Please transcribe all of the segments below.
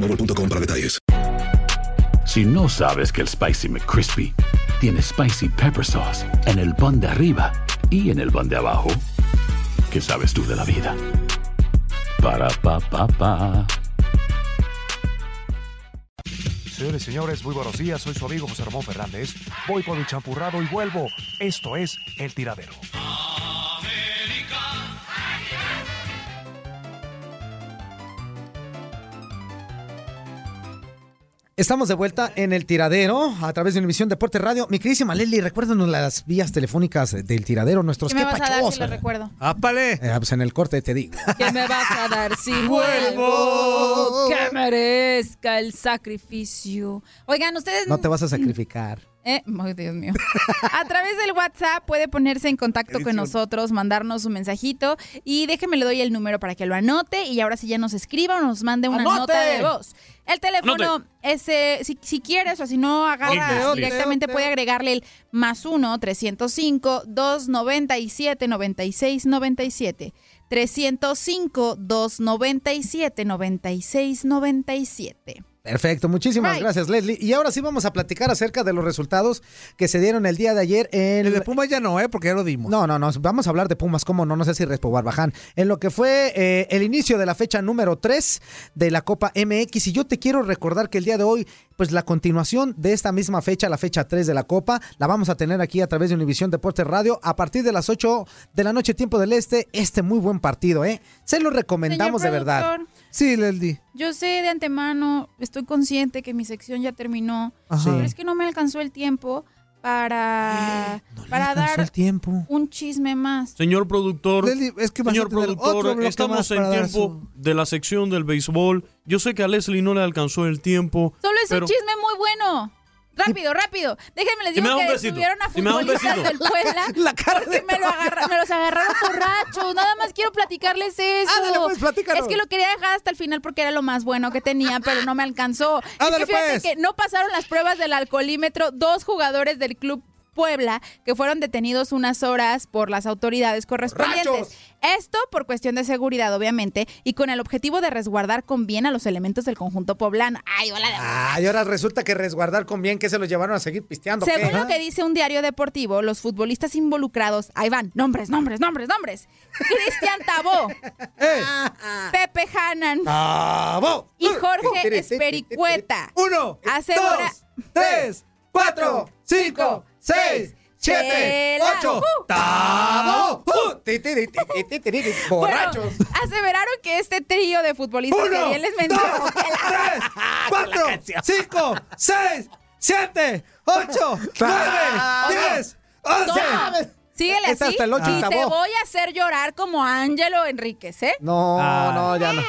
boostmobile.com para detalles. Si no sabes que el Spicy McCrispy tiene Spicy Pepper Sauce en el pan de arriba y en el pan de abajo, ¿qué sabes tú de la vida? Para, pa, pa, pa. Señores y señores, muy buenos días. Soy su amigo José Ramón Fernández. Voy por mi champurrado y vuelvo. Esto es El Tiradero. Estamos de vuelta en el tiradero a través de Univisión Deporte Radio. Mi queridísima Leslie, recuérdanos las vías telefónicas del tiradero, nuestros ¿Qué me vas a dar si lo recuerdo? ¡Ápale! Eh, pues en el corte te digo. ¿Qué me vas a dar si vuelvo? Que merezca el sacrificio. Oigan, ustedes... No te vas a sacrificar. Eh, ay, Dios mío. A través del WhatsApp puede ponerse en contacto con nosotros, mandarnos un mensajito y déjeme le doy el número para que lo anote y ahora sí ya nos escriba o nos mande una ¡Anote! nota de voz. El teléfono Anote. es, eh, si, si quieres o si no agarra Anote, directamente puede agregarle el más 1 305 297 96 97 305 297 96 97 Perfecto, muchísimas Right. gracias Leslie. Y ahora sí vamos a platicar acerca de los resultados que se dieron el día de ayer en... El de Pumas ya no, ¿eh? Porque ya lo dimos. No, no, no, vamos a hablar de Pumas, ¿cómo no? No sé si Respo Barbaján. En lo que fue eh, el inicio de la fecha número 3 de la Copa MX. Y yo te quiero recordar que el día de hoy, pues la continuación de esta misma fecha, la fecha 3 de la Copa, la vamos a tener aquí a través de Univisión Deportes Radio a partir de las 8 de la noche, tiempo del este. Este muy buen partido, ¿eh? Se lo recomendamos de verdad. Sí, Leslie. Yo sé de antemano, estoy consciente que mi sección ya terminó, Ajá. pero es que no me alcanzó el tiempo para, para dar el tiempo. un chisme más. Señor productor, Leslie, es que señor productor, estamos en tiempo de la sección del béisbol. Yo sé que a Leslie no le alcanzó el tiempo. Solo es pero un chisme muy bueno. Rápido, rápido. Déjenme les digo que besito, tuvieron a futbolistas del Puebla La cara porque me, lo agarra- me los agarraron borrachos. Nada más quiero platicarles eso. Ándale, pues, platícanos. es que lo quería dejar hasta el final porque era lo más bueno que tenía, pero no me alcanzó. Es que fíjate pues. que no pasaron las pruebas del alcoholímetro dos jugadores del club Puebla que fueron detenidos unas horas por las autoridades correspondientes. ¡Rachos! Esto por cuestión de seguridad, obviamente, y con el objetivo de resguardar con bien a los elementos del conjunto poblano. Ay, hola de Ay, ahora resulta que resguardar con bien que se los llevaron a seguir pisteando. ¿qué? Según lo que dice un diario deportivo, los futbolistas involucrados, ahí van, nombres, nombres, nombres, nombres. Cristian Tabó, ¡Eh! Pepe Hanan ¡Bravo! y Jorge Espericueta. Uno, Asegura- dos, tres, cuatro, cinco, seis, siete, Chela. ocho. Uh. ¡Tabo! Borrachos. Bueno, aseveraron que este trío de futbolistas que Uno, bien les dos, menciono. tres, cuatro, cinco, seis, siete, ocho, nueve, diez, once. Síguele así hasta el ocho y y te voy a hacer llorar como Ángelo Enríquez, ¿eh? No, Ah. no, ya no.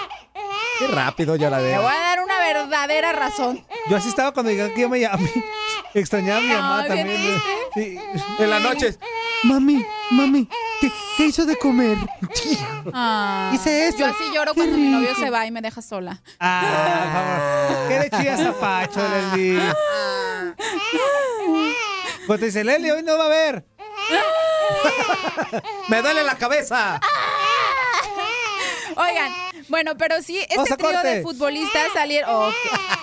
Qué rápido ya la Te voy a dar una verdadera razón. Yo así estaba cuando llegué aquí, me llamé. Extrañaba a mi mamá bien también. Sí, En la noche. Mami, mami, ¿qué, qué hizo de comer? Ah, Hice esto. Yo así lloro cuando mi novio se va y me deja sola. Ah, por favor. ¿Qué le chillas a Pacho, Leslie? Pues te dice, Leslie, hoy no va a haber. Me duele la cabeza. Oigan, Bueno, pero sí, este trío corte. de futbolistas salieron. oh,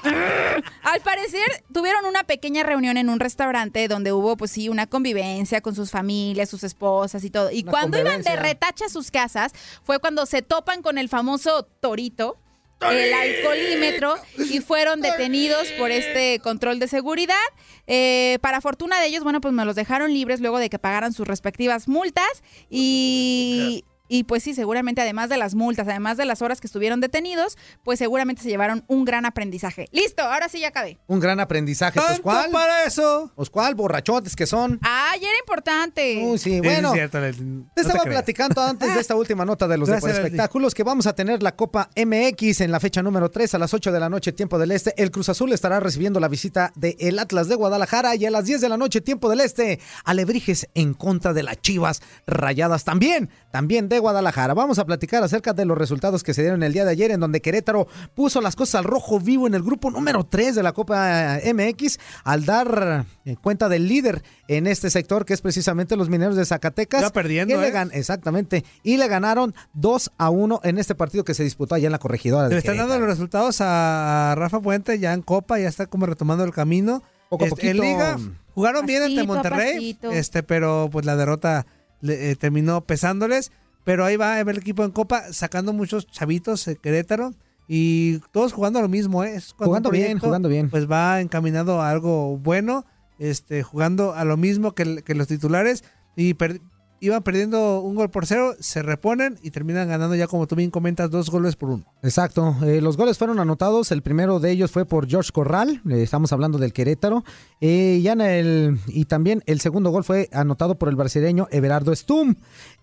Al parecer, tuvieron una pequeña reunión en un restaurante donde hubo, pues sí, una convivencia con sus familias, sus esposas y todo. Y Una cuando iban de retacha a sus casas, fue cuando se topan con el famoso torito. El alcoholímetro y fueron detenidos por este control de seguridad. Eh, para fortuna de ellos, bueno, pues me los dejaron libres luego de que pagaran sus respectivas multas y, y pues sí, seguramente además de las multas, además de las horas que estuvieron detenidos, pues seguramente se llevaron un gran aprendizaje. Listo, ahora sí ya acabé. Un gran aprendizaje. Pues, ¿Tanto ¿cuál? para eso? Pues, ¿cuál? Borrachotes que son. Ay, era importante. Uy, sí, Sí, bueno. es cierto, le- Te no te estaba platicando antes de esta última nota de los Gracias, espectáculos que vamos a tener la Copa MX en la fecha número 3 a las 8 de la noche, tiempo del este. El Cruz Azul estará recibiendo la visita del el Atlas de Guadalajara y a las 10 de la noche, tiempo del este, Alebrijes en contra de las Chivas Rayadas también, también de Guadalajara. Vamos a platicar acerca de los resultados que se dieron el día de ayer en donde Querétaro puso las cosas al rojo vivo en el grupo número 3 de la Copa MX al dar eh, cuenta del líder en este sector que es precisamente los mineros de Zacatecas. Iba perdiendo, le ¿eh? gan- Exactamente. Y le ganaron 2 a 1 en este partido que se disputó allá en la corregidora de Le están dando los resultados a Rafa Puente ya en Copa, ya está como retomando el camino. Poco a Este, en. Liga jugaron bien ante Monterrey, este, pero pues la derrota le- eh, terminó pesándoles. Pero ahí va a ver el equipo en Copa sacando muchos chavitos Querétaro y todos jugando lo mismo, ¿eh? Es Jugando bien, jugando bien. Pues va encaminado a algo bueno, este, jugando a lo mismo que, los titulares y per- iban perdiendo un gol por cero, se reponen y terminan ganando ya como tú bien comentas dos goles por uno. Exacto. Eh, los goles fueron anotados. El primero de ellos fue por George Corral. eh, estamos hablando del Querétaro. Eh, ya en el, y también el segundo gol fue anotado por el brasileño Everardo Stum.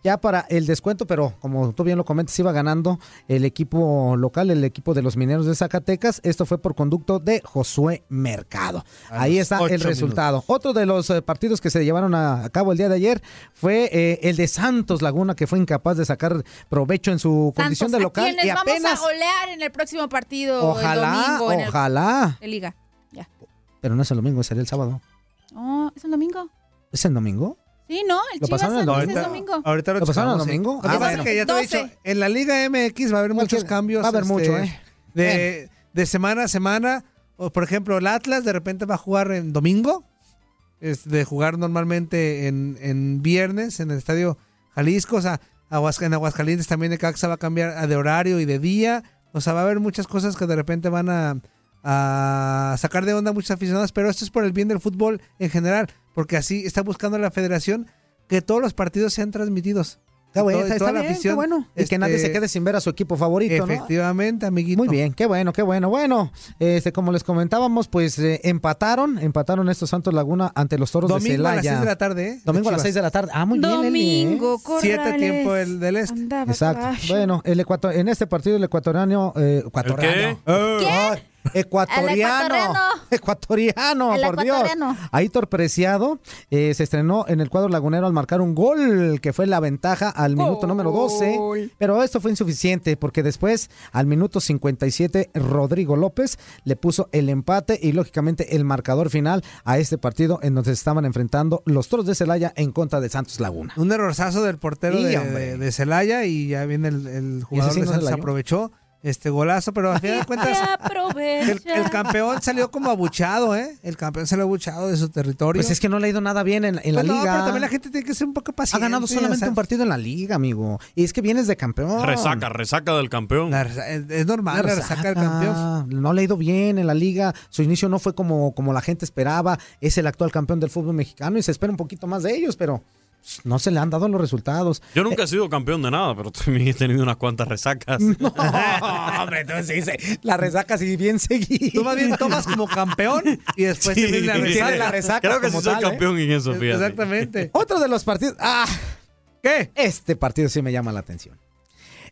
Ya para el descuento, pero como tú bien lo comentas, iba ganando el equipo local, el equipo de los mineros de Zacatecas. Esto fue por conducto de Josué Mercado. A Ahí está el resultado. Otro de los eh, partidos que se llevaron a, cabo el día de ayer fue eh, el de Santos Laguna, que fue incapaz de sacar provecho en su condición de local. quienes Y vamos apenas a golear en el próximo partido Ojalá, el domingo en el- ojalá. de liga. Ya. Pero no es el domingo, sería el sábado. Oh, ¿es un domingo? ¿Es el domingo? Sí, no, el ¿Lo Chivas pasaron el Santos domingo? es domingo. Ahorita lo, ¿Lo pasaron el checamos, sí. domingo? Lo que Ah, pasa bueno. es que ya te he 12. dicho, en la Liga MX va a haber muchos Cualquier- cambios. va a haber este, mucho, ¿eh? De, de semana a semana. O, por ejemplo, el Atlas de repente va a jugar en domingo. Es de jugar normalmente en, en viernes en el Estadio Jalisco. O sea, Aguas- en Aguascalientes también de Caxa va a cambiar a de horario y de día. O sea, va a haber muchas cosas que de repente van a, a sacar de onda a muchos aficionados. Pero esto es por el bien del fútbol en general. Porque así está buscando la federación que todos los partidos sean transmitidos. Está, bueno, está, está la bien, qué afición, bueno. Y que nadie este, se quede sin ver a su equipo favorito, ¿no? Efectivamente, amiguito. Muy bien, qué bueno, qué bueno. Bueno, este, como les comentábamos, pues eh, empataron, empataron estos Santos Laguna ante los Toros de Domingo a Celaya. las 6 de la tarde, ¿eh? Domingo a las Chivas. 6 de la tarde. Ah, muy bien, ¿eh? Domingo, Siete Corrales. tiempo del, del este. Andaba Exacto. caballo. Bueno, el ecuator, en este partido el ecuatoriano, eh, ecuatoriano, ¿Qué? Ay, ecuatoriano, ecuatoriano. ecuatoriano, El por Dios. Aitor Preciado eh, se estrenó en el cuadro lagunero al marcar un gol que fue la ventaja al minuto número 12, pero esto fue insuficiente porque después al minuto 57 Rodrigo López le puso el empate y lógicamente el marcador final a este partido en donde se estaban enfrentando los Toros de Celaya en contra de Santos Laguna. Un errorzazo del portero Sí, de, hombre. de- de Celaya y ya viene el, el jugador sí de se Santos dio? aprovechó este golazo, pero al final de cuentas el, el campeón salió como abuchado, ¿eh? El campeón salió abuchado de su territorio. Pues es que no le ha ido nada bien en, en la Pues no, liga. pero también la gente tiene que ser un poco Ha paciente. ganado solamente un partido en la liga, amigo. Y es que vienes de campeón. Resaca, resaca del campeón. la es, normal, la resaca del campeón. No le ha ido bien en la liga. Su inicio no fue como, como la gente esperaba. Es el actual campeón del fútbol mexicano y se espera un poquito más de ellos, pero no se le han dado los resultados. Yo nunca he sido campeón de nada, pero también he tenido unas cuantas resacas. No, hombre, entonces dice, la resaca sí bien seguida. Tú más bien tomas como campeón y después Sí. la Tiene resaca. la resaca Creo que sí como soy tal, ¿eh? campeón en eso, fíjate. Exactamente. Otro de los partidos. ¡Ah! ¿Qué? Este partido sí me llama la atención.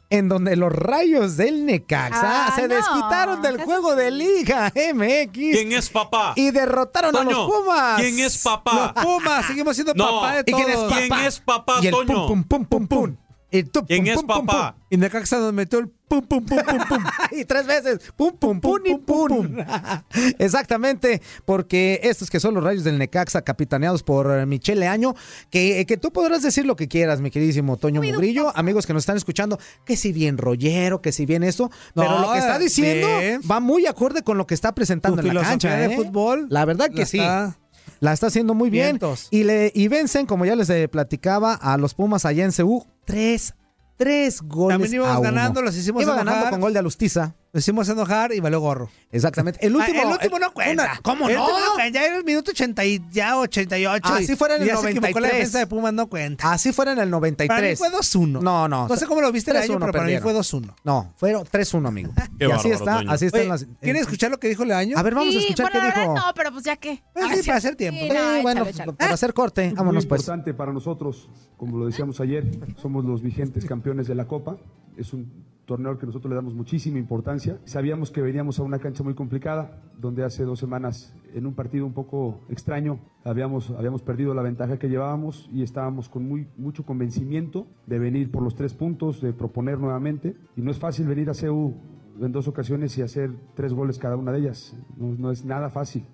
En donde los rayos del Necaxa Ah, se no. desquitaron del juego de Liga MX ¿Quién es papá? y derrotaron a los Pumas. ¿Quién es papá? Puma, seguimos siendo No. papá de ¿Y quién es todos. papá? ¿Quién es papá, Y el Toño? pum, pum, pum, pum, pum. Y tú, ¿Quién pum, es pum, pum, papá? Y Necaxa nos metió el pum, pum, pum, pum, pum. y tres veces. Pum, pum, pum, y pum. Exactamente, porque estos que son los rayos del Necaxa, capitaneados por eh, Michele Año, que, que tú podrás decir lo que quieras, mi queridísimo Toño Muy Mugrillo, amigos que nos están escuchando, que si bien rollero, que si bien esto, pero No, lo que está diciendo bien. va muy acorde con lo que está presentando Tu en la cancha. de ¿eh? fútbol La verdad que la sí. está- La está haciendo muy bien. Vientos. Y, le, y vencen, como ya les eh, platicaba, a los Pumas allá en CU. Tres, tres goles También íbamos a uno. ganando, los hicimos Iba ganando con gol de Alustiza. Nos hicimos enojar y valió gorro. Exactamente. El último, Ah, el último eh, no cuenta. una- ¿Cómo el no? último no cuenta. Ya era el minuto 80 y ya 88. Así fuera en y el ya se equivocó La 93. defensa de Pumas no cuenta. Así fuera en el 93. Para mí fue 2-1. No, no. No sé cómo lo viste el año, 3-1 pero para mí perdieron. fue 2-1. No, fueron 3-1, amigo. Qué y así bárbaro, está, Toño. así está Oye, en las... ¿Quieren escuchar lo que dijo Leaño? A ver, vamos a Sí, escuchar bueno, qué dijo. no, pero pues ya qué. Pues sí, para hacer tiempo. Sí, Sí, no, bueno, échale, échale. para hacer corte, vámonos Muy pues. importante para nosotros, como lo decíamos ayer, somos los vigentes campeones de la Copa. Es un torneo al que nosotros le damos muchísima importancia. Sabíamos que veníamos a una cancha muy complicada, donde hace dos semanas, en un partido un poco extraño, habíamos, habíamos perdido la ventaja que llevábamos y estábamos con muy, mucho convencimiento de venir por los tres puntos, de proponer nuevamente. Y no es fácil venir a CEU en dos ocasiones y hacer tres goles cada una de ellas. No, no es nada fácil.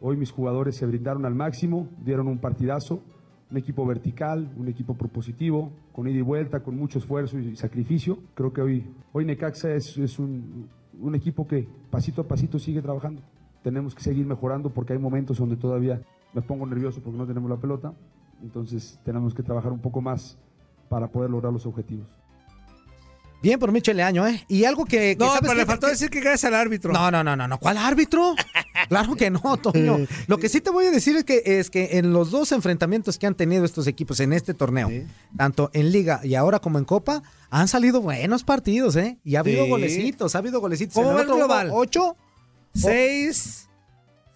Hoy mis jugadores se brindaron al máximo, dieron un partidazo, un equipo vertical, un equipo propositivo, con ida y vuelta, con mucho esfuerzo y sacrificio. Creo que hoy, hoy Necaxa es, un equipo que pasito a pasito sigue trabajando. Tenemos que seguir mejorando porque hay momentos donde todavía me pongo nervioso porque no tenemos la pelota. Entonces tenemos que trabajar un poco más para poder lograr los objetivos. Bien por Michele Año, ¿eh? Y algo que... que No, ¿sabes pero qué? le faltó decir que gracias al árbitro. No, no, no, no, no. ¿Cuál árbitro? Claro que no, Toño. Lo que sí te voy a decir es que, es que en los dos enfrentamientos que han tenido estos equipos en este torneo, tanto en Liga y ahora como en Copa, han salido buenos partidos, ¿eh? Y ha habido Sí. golecitos, ha habido golecitos. ¿Cómo En el otro global? ¿Ocho? 6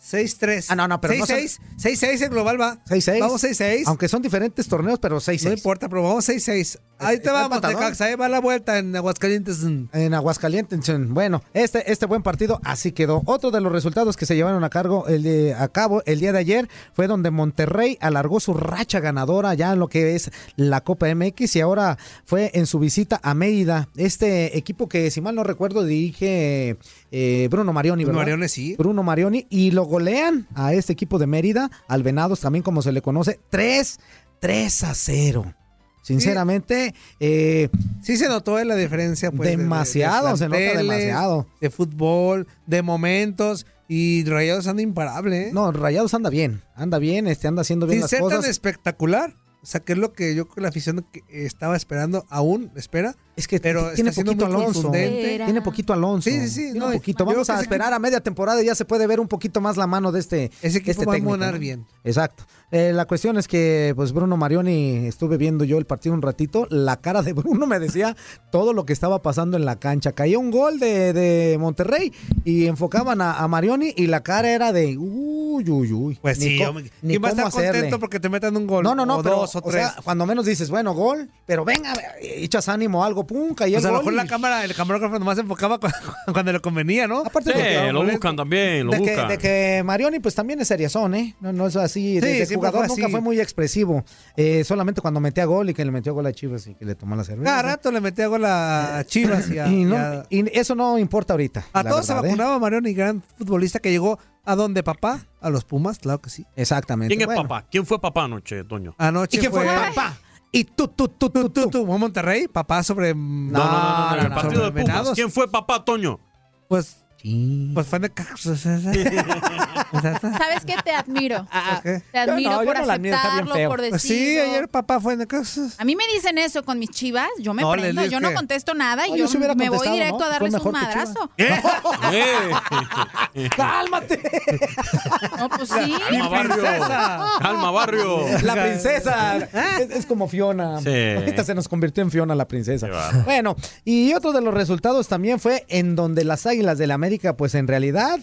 6-3. Ah, no, no, pero no son- 6-6. 6-6 en global va. 6-6. Vamos 6-6. Aunque son diferentes torneos, pero 6-6. No importa, pero vamos 6-6. Ahí te vamos. Necaxa. Ahí va la vuelta en Aguascalientes. En Aguascalientes. Bueno, este, este buen partido así quedó. Otro de los resultados que se llevaron a, cargo el de- a cabo el día de ayer fue donde Monterrey alargó su racha ganadora ya en lo que es la Copa MX y ahora fue en su visita a Mérida. Este equipo que, si mal no recuerdo, dirige eh, Bruno Marioni, Bruno. Marioni, sí. Bruno Marioni y lo golean a este equipo de Mérida, al Venados también como se le conoce, 3, 3 a 0. Sinceramente, eh, Sí se notó eh, la diferencia. Pues, de- de- Demasiado, de se nota demasiado. De fútbol, de momentos. Y Rayados anda imparable. ¿eh? no, Rayados anda bien, anda bien, este anda haciendo bien Sin las ser tan espectacular. O sea, que es lo que yo creo que la afición que estaba esperando, aún espera. Es que pero tiene poquito Alonso. Tiene poquito Alonso. Sí, sí, sí, Tiene no, poquito. Vamos a esperar a media temporada y ya se puede ver un poquito más la mano de este, Ese equipo este va a técnico, monar ¿no? bien. Exacto. Eh, la cuestión es que, pues, Bruno Marioni, estuve viendo yo el partido un ratito. La cara de Bruno me decía todo lo que estaba pasando en la cancha. Caía un gol de, de Monterrey y enfocaban a, a Marioni y la cara era de uy, uy, uy. Pues Ni sí, co- hombre. ni ¿quién va a cómo estar contento porque te metan un gol? No, no, no, o pero dos o, o tres. sea, cuando menos dices, bueno, gol, pero venga, echas ánimo, algo, pum, caía Pues el a lo gol. mejor la cámara, el camarógrafo nomás se enfocaba cu- cuando, le convenía, ¿no? Aparte Sí, de que, lo buscan también, lo de que, buscan. de que Marioni pues también es seriazón, ¿eh? No, no es así, Sí, de, de jugador fue nunca fue muy expresivo. Eh, solamente cuando metía gol y que le metió gol a Chivas y que le tomó la cerveza. Cada rato le metía gol a a Chivas y a, y, no- y a- y eso no importa ahorita. a todos se verdad, ¿eh? vacunaba Marioni, gran futbolista que llegó a donde papá, a los Pumas, claro que sí. Exactamente. ¿Quién es Bueno. papá? ¿Quién fue papá anoche, Toño? Anoche ¿Y quién fue fue papá? Y tú, tú, tú, tú, tú. tú, fue Monterrey, papá sobre No, no, no, no, no, no, el no, partido de Pumas. ¿Quién fue papá, Toño? Pues, Sí. pues fue de ¿Sabes qué? Te admiro. qué? Te admiro no, por no admiro, aceptarlo, por Pues decirlo. sí, ayer papá fue de casa. A mí me dicen eso con mis chivas, yo me No, prendo, yo no contesto nada y yo me voy directo a darles un madrazo. ¡Eh! ¡Cálmate! No, pues sí. ¡Calma, barrio! ¡Calma, barrio! La princesa. Es, es como Fiona. Sí. Ahorita se nos convirtió en Fiona la princesa. Bueno, y otro de los resultados también fue en donde las Águilas del la América, pues en realidad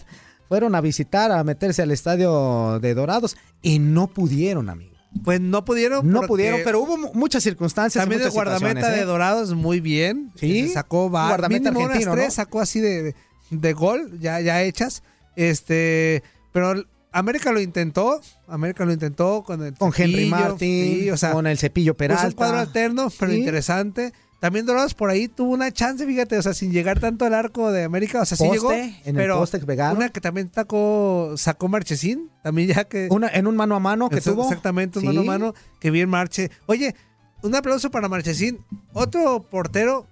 fueron a visitar, a meterse al estadio de Dorados y no pudieron, amigo. Pues no pudieron. No pudieron, pero hubo mu- muchas circunstancias. También el muchas guardameta situaciones, de ¿eh? Dorados muy bien. Sí, Se sacó va, guardameta mínimo unas argentino, tres, ¿no? sacó así de, de, gol, ya, ya hechas. Este, pero América lo intentó. América lo intentó con el Con Henry Cepillo, Martin, sí, o sea, con el cepillo puso Peralta. un cuadro alterno, pero Sí. interesante. También Dorados por ahí tuvo una chance, fíjate, o sea, sin llegar tanto al arco de América, o sea, sí Poste, llegó, en el pero poste pegado. una que también sacó, sacó Marchesín, también ya que... Una, en un mano a mano que tuvo. Exactamente, un Sí. mano a mano, que bien marche. Oye, un aplauso para Marchesín, otro portero,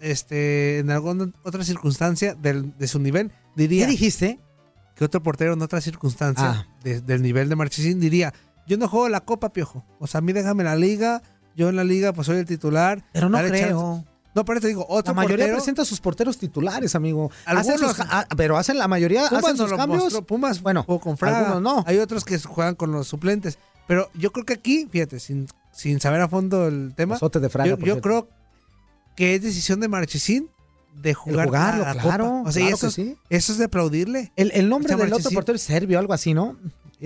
este, en alguna otra circunstancia del- de su nivel, diría... ¿Qué dijiste? Que otro portero en otra circunstancia Ah. de- del nivel de Marchesín diría, yo no juego la Copa, Piojo. O sea, a mí déjame la liga, yo en la liga pues soy el titular. Pero no creo. chance". No, pero te digo, otro La mayoría portero... presenta a sus porteros titulares, amigo. Hacen Algunos- sus ca- ah, pero hacen la mayoría, Pumas hacen sus cambios. mostró, Pumas bueno, jugó con Fraga. algunos no. Hay otros que juegan con los suplentes. Pero yo creo que aquí, fíjate, sin, sin saber a fondo el tema, de Fraga, yo, yo creo que es decisión de Marchesín de jugar jugarlo, a la claro, Copa. O sea, claro eso, sí. eso es de aplaudirle. El, el nombre O sea, del otro portero es Serbio, algo así, ¿no?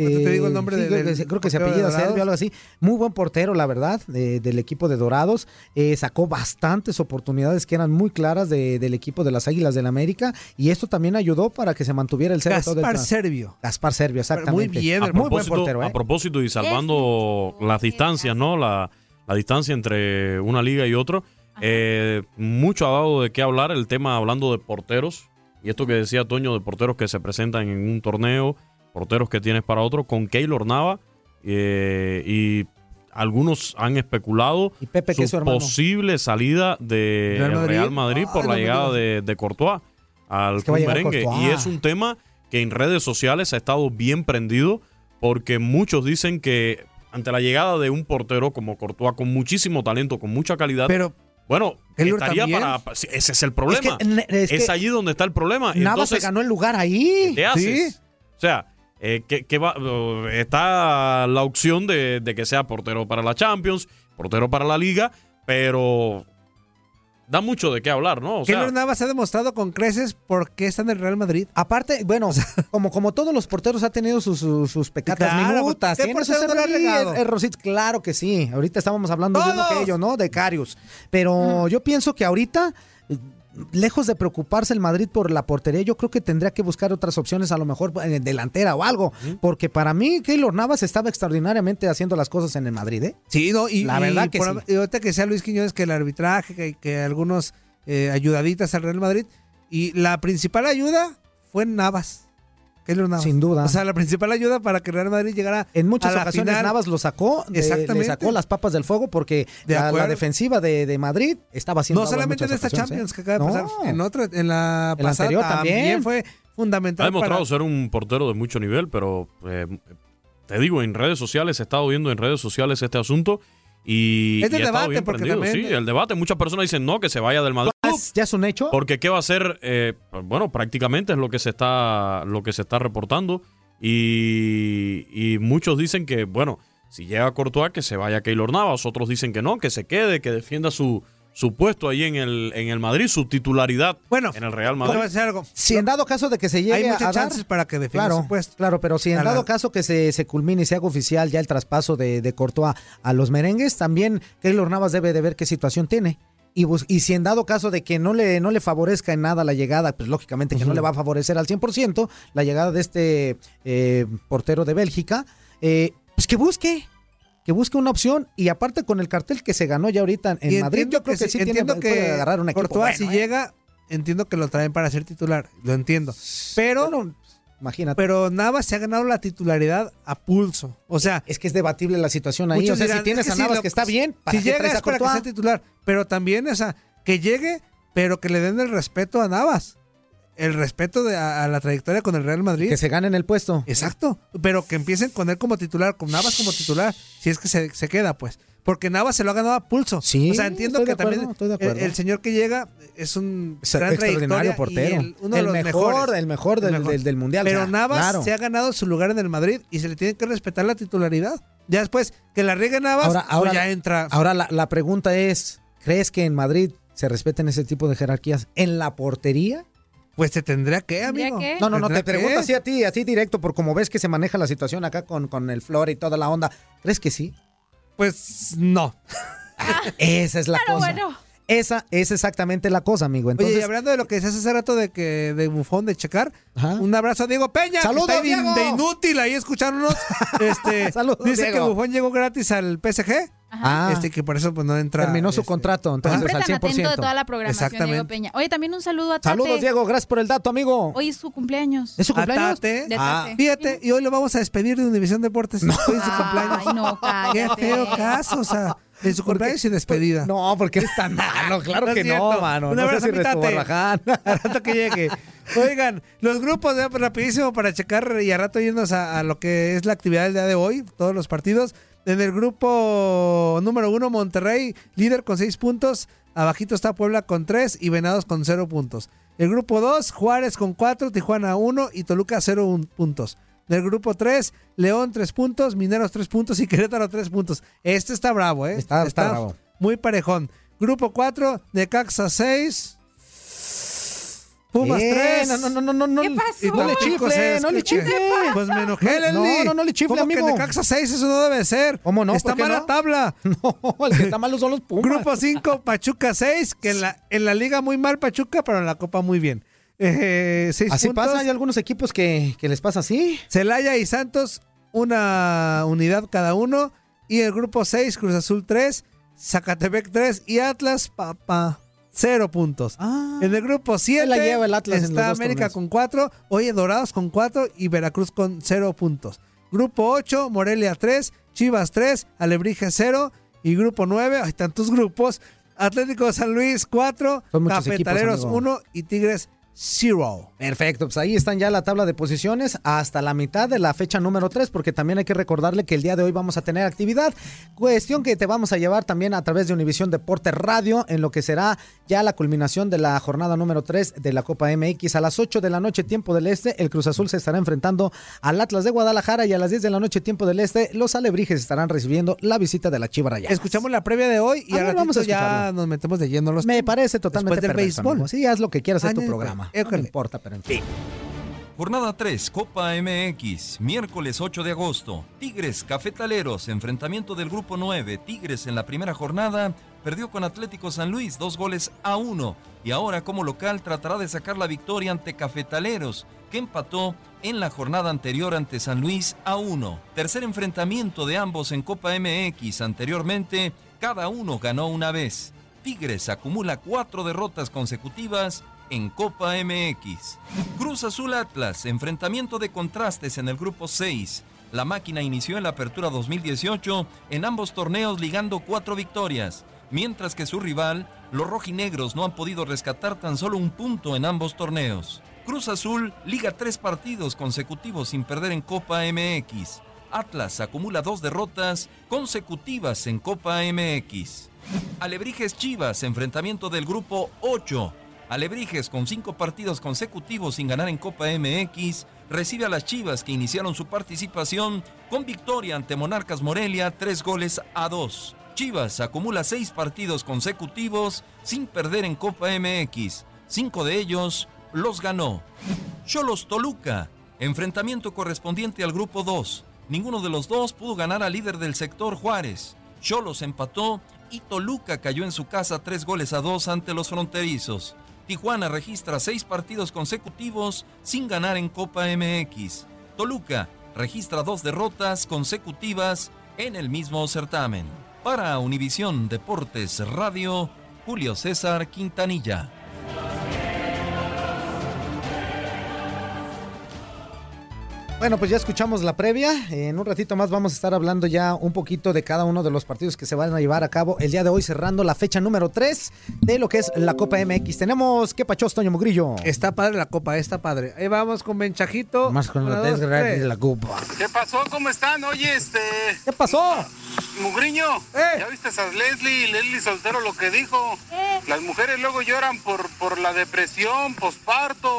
Ahorita te digo el Eh, nombre sí, de- creo, del que, se- creo que se apellida. Serbio, algo así. Muy buen portero, la verdad, de- del equipo de Dorados. Eh, sacó bastantes oportunidades que eran muy claras de- del equipo de las Águilas del América. Y esto también ayudó para que se mantuviera el cero todo el Gaspar Serbio. Gaspar Serbio, exactamente. Muy bien, a muy buen portero, ¿eh? a propósito y salvando las distancias, ¿no? La, la distancia entre una liga y otra. eh, mucho ha dado de qué hablar el tema hablando de porteros. Y esto que decía Toño de porteros que se presentan en un torneo, porteros que tienes para otro, con Keylor Nava. eh, y algunos han especulado Y Pepe, que es su posible salida de ¿Real Madrid? Real Madrid por Ay, la llegada de, de Courtois al Es que club merengue. Courtois. Y es un tema que en redes sociales ha estado bien prendido porque muchos dicen que ante la llegada de un portero como Courtois con muchísimo talento, con mucha calidad, Pero bueno, Keylor estaría también. para sí, ese es el problema. Es que- Es, es que allí donde está el problema. Navas se ganó el lugar ahí. ¿qué haces? O sea, eh, ¿qué- qué va? Uh, está la opción de, de que sea portero para la Champions, portero para la Liga, pero da mucho de qué hablar, ¿no? O sea, Keylor Navas ha demostrado con creces por qué está en el Real Madrid. Aparte, bueno, como, como todos los porteros ha tenido sus, sus, sus pecatas Claro, claro que sí. Ahorita estábamos hablando de uno que ellos, ¿no? De Carius. Pero yo pienso que ahorita, eh, lejos de preocuparse el Madrid por la portería, yo creo que tendría que buscar otras opciones, a lo mejor en delantera o algo. Porque para mí, Keylor Navas estaba extraordinariamente haciendo las cosas en el Madrid, ¿eh? Sí, no, y, La y verdad que por- sí. y ahorita que sea Luis Quiñones, que el arbitraje, que, que algunos eh, ayudaditas al Real Madrid. Y la principal ayuda fue Navas. Keylor Navas. Sin duda. O sea, la principal ayuda para que el Real Madrid llegara En muchas a la ocasiones final. Navas lo sacó, de- le Exactamente. sacó las papas del fuego porque De la, defensiva de, de Madrid estaba haciendo No solamente en esta ocasiones, Champions ¿eh? que acaba de No. pasar, en otra, en la En pasada anterior también. fue fundamental. ha demostrado para- ser un portero de mucho nivel, pero eh, te digo, en redes sociales, he estado viendo en redes sociales este asunto y, Es estado debate, porque también- Sí, el debate. Muchas personas dicen no, que se vaya del Madrid. ¿Ya es un hecho? Porque qué va a ser, eh, bueno, prácticamente es lo que se está, lo que se está reportando. Y, y muchos dicen que, bueno, si llega Courtois, que se vaya Keylor Navas. Otros dicen que no, que se quede, que defienda su, su puesto ahí en el, en el Madrid, su titularidad Bueno, en el Real Madrid. decir algo. Si en dado caso de que se llegue Hay a muchas dar- chances para que defienda Claro, su puesto. claro, pero si en dado caso que se, se culmine y se haga oficial ya el traspaso de, de Courtois a los merengues, también Keylor Navas debe de ver qué situación tiene. Y, si en dado caso de que no le, no le favorezca en nada la llegada, pues lógicamente que no le va a favorecer al 100% la llegada de este eh, portero de Bélgica, eh, pues que busque, que busque una opción. Y aparte con el cartel que se ganó ya ahorita en Y Madrid, yo creo que, sí, tiene, entiendo que agarrar un equipo bueno, si ¿eh? llega, entiendo que lo traen para ser titular, lo entiendo. Pero, imagínate. pero Navas se ha ganado la titularidad a pulso. O sea, Es que es debatible la situación ahí. O sea, dirán, si tienes es a si Navas lo- que está bien, ¿para si llega es a para que sea titular. Pero también, o sea, que llegue, pero que le den el respeto a Navas. El respeto de, a, a la trayectoria con el Real Madrid. Que se ganen el puesto. Exacto. Pero que empiecen con él como titular, con Navas como titular, si es que se, se queda, pues. Porque Navas se lo ha ganado a pulso. Sí, O sea, entiendo estoy de que también acuerdo, estoy de el, acuerdo. el señor que llega es un Es gran extraordinario portero. y el- uno de los mejor, mejores. el mejor del, El mejor. del- del mundial. Pero o sea, Navas claro. se ha ganado su lugar en el Madrid y se le tiene que respetar la titularidad. Ya después que la riegue Navas, Ahora, pues ahora, ya entra. ahora la, la pregunta es, ¿crees que en Madrid se respeten ese tipo de jerarquías en la portería? Pues se tendría que, ¿Tendría amigo. que? No, no, no, te ¿Tendrá pregunto que? así a ti, así directo, por como ves que se maneja la situación acá con, con el Flor y toda la onda. ¿Crees que sí? Pues no. Esa es la Pero cosa. bueno. Esa es exactamente la cosa, amigo. Oye, y Entonces, hablando de lo que decías hace rato de que de bufón de checar, Ajá. un abrazo a Diego Peña, ¡Saludos, que está ahí de, Diego! de inútil ahí escuchándonos. Este, Saludos, dice Diego. que Bufón llegó gratis al PSG Ah. Este que por eso pues no entra. Terminó su este, contrato, entonces Siempre al tan atento de 100%. toda la programación, Exactamente. Diego Peña. Oye, también un saludo a Tate. Saludos, Diego. Gracias por el dato, amigo. Hoy es su cumpleaños. ¿Es su cumpleaños? Atate. De Ah. Tate. Fíjate, y hoy lo vamos a despedir de Univisión Deportes. Hoy es su cumpleaños. Ay, no, Qué cállate. feo caso, o sea, de su cumpleaños y despedida. No, porque eres tan malo. Claro No es que cierto. no, mano. Un no a tate. irresponsable. Al rato que llegue. Oigan, los grupos, pues, rapidísimo para checar y a rato irnos a, a lo que es la actividad del día de hoy, todos los partidos. En el grupo número uno, Monterrey, líder con seis puntos. Abajito está Puebla con tres y Venados con cero puntos. El grupo 2, Juárez con cuatro, Tijuana uno y Toluca cero un- puntos. Del grupo 3, León 3 puntos, Mineros 3 puntos y Querétaro 3 puntos. Este está bravo, ¿eh? Está- está bravo. Muy parejón. Grupo 4, Necaxa 6. Pumas Eh, 3. No, no, no, no, no, no. ¿Qué pasó? No le chifle, no le ¿Qué- chifle. Pues me enojé, No, Leslie. no, no le chifle, ¿Cómo amigo. que Necaxa 6? Eso no debe ser. ¿Cómo no? Está ¿Por qué mal no? la tabla. No, el que está malo son los Pumas. Grupo 5, Pachuca 6, que en la, en la liga muy mal Pachuca, pero en la copa muy bien. Eh, seis Así puntos. pasa, hay algunos equipos que, que les pasa así. Celaya y Santos, una unidad cada uno. Y el grupo 6, Cruz Azul 3, Zacatepec 3 y Atlas, papá, 0 puntos. Ah, En el grupo 7 la lleva el Atlas en está dos América torneos. con 4, Oye Dorados con 4 y Veracruz con 0 puntos. Grupo 8, Morelia 3, Chivas 3, Alebrije 0 y grupo 9, hay tantos grupos, Atlético de San Luis 4, Son muchos equipos, Cafetaleros amigo. 1 y Tigres 0. Perfecto, pues ahí están ya la tabla de posiciones hasta la mitad de la fecha número 3, porque también hay que recordarle que el día de hoy vamos a tener actividad, cuestión que te vamos a llevar también a través de Univisión Deporte Radio, en lo que será ya la culminación de la jornada número 3 de la Copa MX. A las 8 de la noche, tiempo del Este, el Cruz Azul se estará enfrentando al Atlas de Guadalajara y a las 10 de la noche, tiempo del Este, los Alebrijes estarán recibiendo la visita de la Chiva Rayadas. Escuchamos la previa de hoy y A ahora vamos a ya nos metemos de lleno los Me parece totalmente del perverso, béisbol. Sí, haz lo que quieras, es tu Ándale, programa. No me importa, pero en fin. Jornada 3, Copa MX, miércoles 8 de agosto. Tigres, Cafetaleros, enfrentamiento del grupo 9. Tigres en la primera jornada perdió con Atlético San Luis dos goles a uno y ahora como local tratará de sacar la victoria ante Cafetaleros, que empató en la jornada anterior ante San Luis a uno. Tercer enfrentamiento de ambos en Copa MX. Anteriormente, cada uno ganó una vez. Tigres acumula cuatro derrotas consecutivas en Copa MX. Cruz Azul Atlas, enfrentamiento de contrastes en el grupo 6. La máquina inició en la apertura 2018 en ambos torneos ligando cuatro victorias, mientras que su rival, los rojinegros, no han podido rescatar tan solo un punto en ambos torneos. Cruz Azul liga tres partidos consecutivos sin perder en Copa MX. Atlas acumula dos derrotas consecutivas en Copa MX. Alebrijes Chivas, enfrentamiento del grupo 8. Alebrijes, con cinco partidos consecutivos sin ganar en Copa MX, recibe a las Chivas que iniciaron su participación con victoria ante Monarcas Morelia, tres goles a dos. Chivas acumula seis partidos consecutivos sin perder en Copa MX. Cinco de ellos los ganó. Cholos Toluca, enfrentamiento correspondiente al grupo 2. Ninguno de los dos pudo ganar al líder del sector Juárez. Cholos empató y Toluca cayó en su casa tres goles a dos ante los fronterizos. Tijuana registra seis partidos consecutivos sin ganar en Copa MX. Toluca registra dos derrotas consecutivas en el mismo certamen. Para Univisión Deportes Radio, Julio César Quintanilla. Bueno, pues ya escuchamos la previa. En un ratito más vamos a estar hablando ya un poquito de cada uno de los partidos que se van a llevar a cabo el día de hoy, cerrando la fecha número 3 de lo que es la Copa MX. Tenemos, ¿qué pachos, Toño Mugrillo? Está padre la copa, está padre. Ahí vamos con Benchajito. Más con la de la Copa. ¿Qué pasó? ¿Cómo están? Oye, este. ¿Qué pasó? Mugriño, Eh. ¿ya viste a Leslie, Leslie Soltero lo que dijo? Las mujeres luego lloran por, por la depresión, posparto.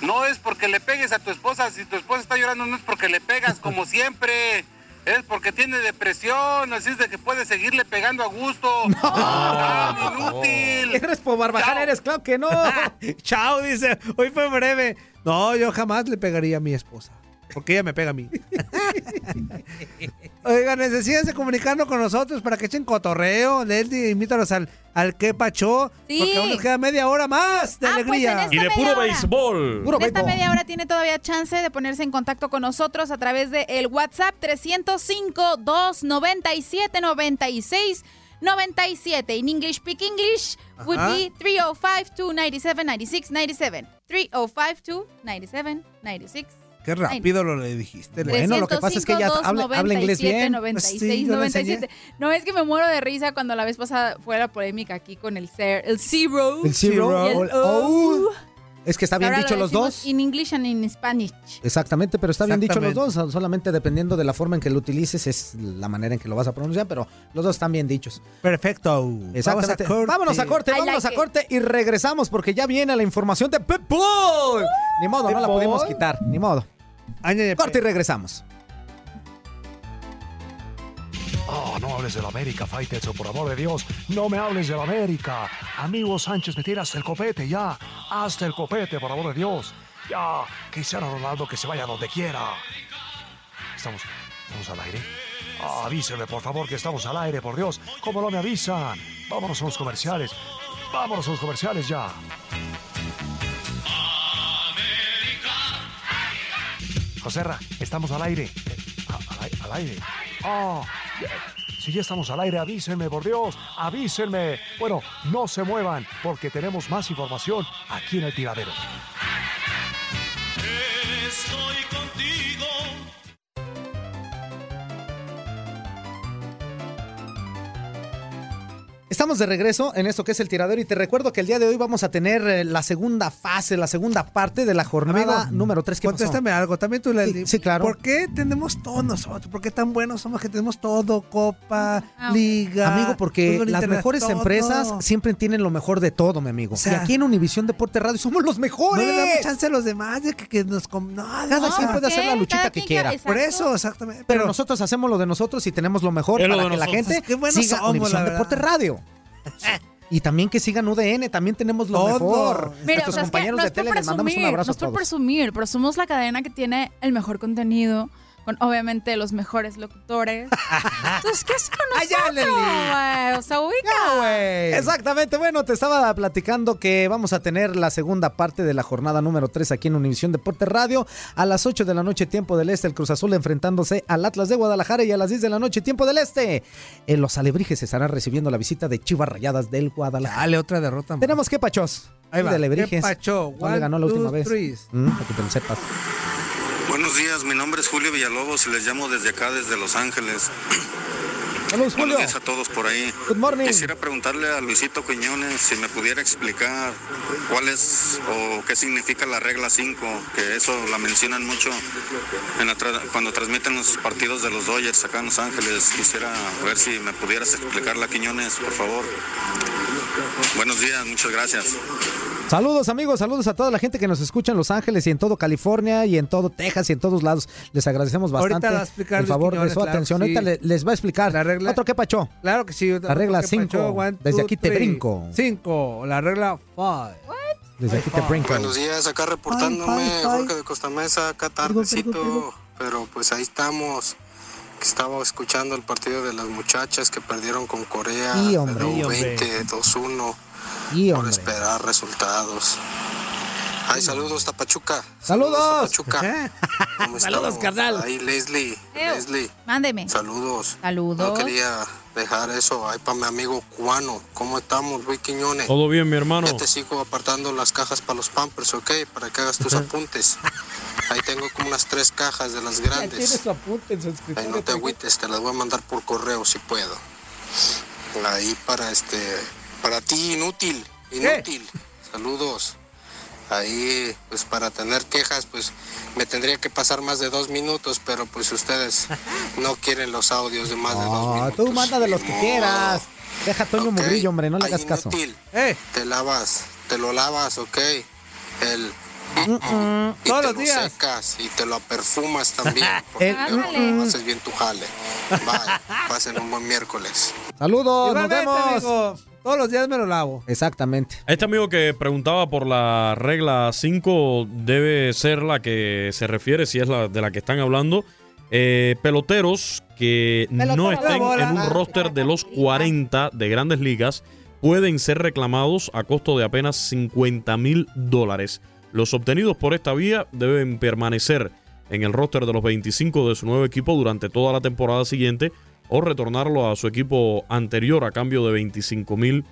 No es porque le pegues a tu esposa, si tu esposa está llorando no es porque le pegas como siempre. Es porque tiene depresión, así es de que puedes seguirle pegando a gusto. ¡Ah, inútil! ¿Eres por barbaján? Chao. Eres claro que no. Chao, dice. Hoy fue breve. No, yo jamás le pegaría a mi esposa. Porque ella me pega a mí. Oigan, necesitan comunicarnos con nosotros para que echen cotorreo. Leslie, invítanos al, al que pachó. Sí. Porque aún nos queda media hora más de Ah, pues alegría. esta Y de puro hora. béisbol. Puro En esta media hora tiene todavía chance de ponerse en contacto con nosotros a través de el WhatsApp 305-297-9697. In English, speak English, would Ajá. be 305-297-9697. 305-297-9697. Qué rápido lo le dijiste. Bueno, lo que pasa es que ella habla- habla inglés bien. 96, Sí, yo le 97. No, es que me muero de risa cuando la vez pasada fue la polémica aquí con el cer, el zero. El zero. y el o el O. O. Es que está bien Ahora dicho lo los dos. In English and in Spanish. Exactamente, pero está bien dicho los dos. Solamente dependiendo de la forma en que lo utilices es la manera en que lo vas a pronunciar, pero los dos están bien dichos. Perfecto. Exactamente. Vamos a corte. Vámonos a corte, I vámonos like a corte y regresamos porque ya viene la información de Pitbull. Ni modo, no la pudimos quitar, ni modo. Ay, Corte y regresamos. Oh, no hables del América, Faitelson, por amor de Dios. No me hables del América. Amigo Sánchez, me tira hasta el copete, ya. Hasta el copete, por amor de Dios. Ya. Cristiano Ronaldo que se vaya donde quiera. Estamos, estamos al aire. Ah, avísenme, por favor, que estamos al aire, por Dios. ¿Cómo no me avisan? Vámonos a los comerciales. Vámonos a los comerciales ya. Joserra, estamos al aire. Al, ai- al aire. Ya- si ya estamos al aire, avísenme, por Dios, avísenme. Bueno, no se muevan, porque tenemos más información aquí en el tiradero. Estoy contigo. Estamos de regreso en esto que es el tiradero y te recuerdo que el día de hoy vamos a tener eh, la segunda fase, la segunda parte de la jornada Amigo, número 3. ¿Qué pasó? Contéstame algo. También tú, Leslie. Sí, sí, claro. ¿Por qué tenemos todo nosotros? ¿Por qué tan buenos somos que tenemos todo? Copa, liga. Amigo, porque las mejores todo. empresas siempre tienen lo mejor de todo, mi amigo. sea, y aquí en Univisión Deporte Radio somos los No mejores. le damos chance a los demás de que, que nos... com- No, Cada no, quien puede hacer la luchita Cada que quiera. exacto. Por eso, exactamente. Pero nosotros hacemos lo de nosotros y tenemos lo mejor lo para que la gente Qué siga somos, Univisión la. Deporte Radio. Y también que sigan UDN, también tenemos lo Todo. mejor. Mira, Nuestros o sea, es que compañeros no de tele les mandamos un presumir, abrazo no es por todos. presumir, pero somos la cadena que tiene el mejor contenido, con obviamente los mejores locutores. Entonces, ¿qué es con Ay, ya, nosotros, güey? O sea, ubica. Exactamente, bueno, te estaba platicando que vamos a tener la segunda parte de la jornada número 3 aquí en Univisión Deporte Radio. A las 8 de la noche, tiempo del este, el Cruz Azul enfrentándose al Atlas de Guadalajara y a las 10 de la noche, tiempo del este. En los alebrijes estarán recibiendo la visita de Chivas Rayadas del Guadalajara. Dale otra derrota. Tenemos que pachos. Ahí va. De alebrijes. ¿Qué pacho? ¿Cuál le One, ganó la última two, vez? Mm, para que te lo sepas. Buenos días, mi nombre es Julio Villalobos y les llamo desde acá, desde Los Ángeles. Buenos días a todos por ahí. Good morning. Quisiera preguntarle a Luisito Quiñones si me pudiera explicar cuál es o qué significa la regla 5, que eso la mencionan mucho en la tra- cuando transmiten los partidos de los Dodgers acá en Los Ángeles. Quisiera ver si me pudieras explicarla, Quiñones, por favor. Buenos días, muchas gracias. Saludos amigos, saludos a toda la gente que nos escucha en Los Ángeles y en todo California y en todo Texas y en todos lados. Les agradecemos Ahorita bastante va a explicar el favor de Quiñones, su claro, atención. sí. Ahorita le- les va a explicar. La regla- ¿Otro qué pacho? Claro que sí. La regla 5. Desde aquí te brinco. 5. La regla 5. Desde aquí te brinco. Buenos días, acá reportándome, ay. Jorge de Costa Mesa, acá tardecito, pero pues ahí estamos. Que Estaba escuchando el partido de las muchachas que perdieron con Corea, Y, hombre, de y, hombre. 20, 2-1, Y por hombre. esperar resultados. Ay, saludos, Tapachuca. ¡Saludos! Tapachuca. ¿Cómo Saludos, carnal. Ay, Leslie. Leslie, Mándeme. saludos. No Saludos. quería dejar eso. Ay, para mi amigo cubano. ¿Cómo estamos, Luis Quiñones? Todo bien, mi hermano. Ya te sigo apartando las cajas para los pampers, ¿ok? Para que hagas tus apuntes. Ahí tengo como unas tres cajas de las Ya grandes. su apunte en su Ahí escritorio. no te agüites, te las voy a mandar por correo si puedo. Ahí para este, para ti inútil, inútil. Saludos. Ahí, pues para tener quejas, pues me tendría que pasar más de dos minutos, pero pues ustedes no quieren los audios de más de dos minutos. tú manda de los que quieras. Deja Toño Ok. Mugrillo, hombre, no le Ay, hagas caso. inútil. Eh, Te lavas, te lo lavas, ¿ok? El Mm, y Todos te los lo días. secas y te lo perfumas también. Porque no haces bien tu jale. Bye. Pasen un buen miércoles. Saludos, nos vemos. amigo. Todos los días me lo lavo. Exactamente. Este amigo que preguntaba por la regla 5 debe ser la que se refiere, si es la de la que están hablando. Eh, peloteros que no estén bola. en un roster de los 40 de grandes ligas pueden ser reclamados a costo de apenas 50 mil dólares. Los obtenidos por esta vía deben permanecer en el roster de los 25 de su nuevo equipo durante toda la temporada siguiente o retornarlo a su equipo anterior a cambio de 25 mil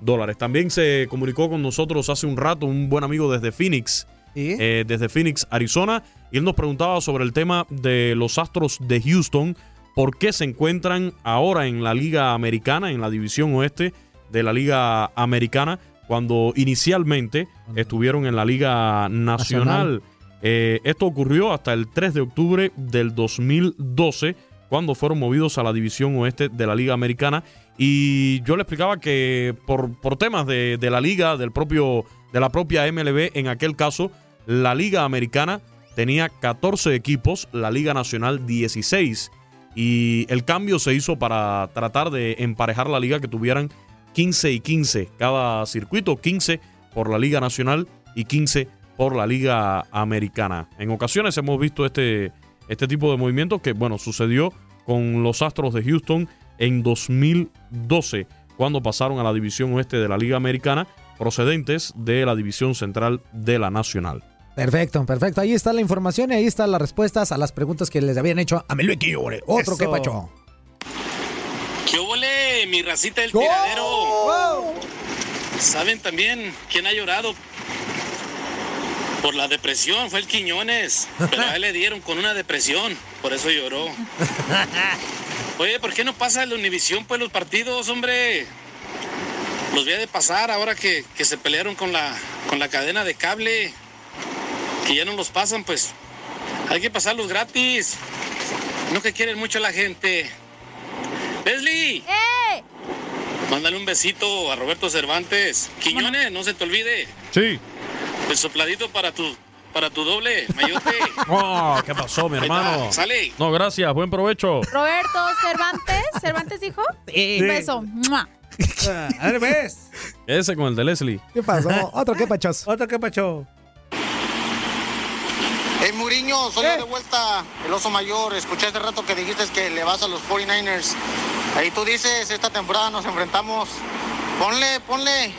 dólares. También se comunicó con nosotros hace un rato un buen amigo desde Phoenix, eh, desde Phoenix, Arizona, y él nos preguntaba sobre el tema de los Astros de Houston, por qué se encuentran ahora en la Liga Americana, en la División Oeste de la Liga Americana, cuando inicialmente estuvieron en la Liga Nacional. Eh, esto ocurrió hasta el 3 de octubre del 2012, cuando fueron movidos a la División Oeste de la Liga Americana. Y yo le explicaba que por, por temas de, de la liga, del propio, de la propia MLB, en aquel caso, la Liga Americana tenía 14 equipos, la Liga Nacional 16. Y el cambio se hizo para tratar de emparejar la liga que tuvieran 15 y 15 cada circuito, 15 por la Liga Nacional y 15 por la Liga Americana. En ocasiones hemos visto este, este tipo de movimientos que, bueno, sucedió con los Astros de Houston en 2012, cuando pasaron a la División Oeste de la Liga Americana, procedentes de la División Central de la Nacional. Perfecto, perfecto. Ahí está la información y ahí están las respuestas a las preguntas que les habían hecho a Meluiki Ore. Otro Eso. que pacho. ¿Qué óvole, mi racita del tiradero? ¿Saben también quién ha llorado? Por la depresión, fue el Quiñones. Pero a él le dieron con una depresión, por eso lloró. Oye, ¿por qué no pasa la Univisión, pues, los partidos, hombre? Los voy a de pasar ahora que, que se pelearon con la, con la cadena de cable. Que ya no los pasan, pues. Hay que pasarlos gratis. No que quieren mucho a la gente. Leslie. Mándale un besito a Roberto Cervantes. Quiñones, no se te olvide. Sí. El sopladito para tu, para tu doble, mayote. Oh, ¿Qué pasó, mi hermano? sale. No, gracias. Buen provecho. Roberto Cervantes, Cervantes dijo. Sí. Un beso. ¡Mua! A ver, ves. Ese con el de Leslie. ¿Qué pasó? Otro que pachos. Otro que pacho. Hey Muriño, soy yo de vuelta, el oso mayor. Escuché hace rato que dijiste que le vas a los 49ers. Ahí tú dices, esta temporada nos enfrentamos. Ponle, ponle.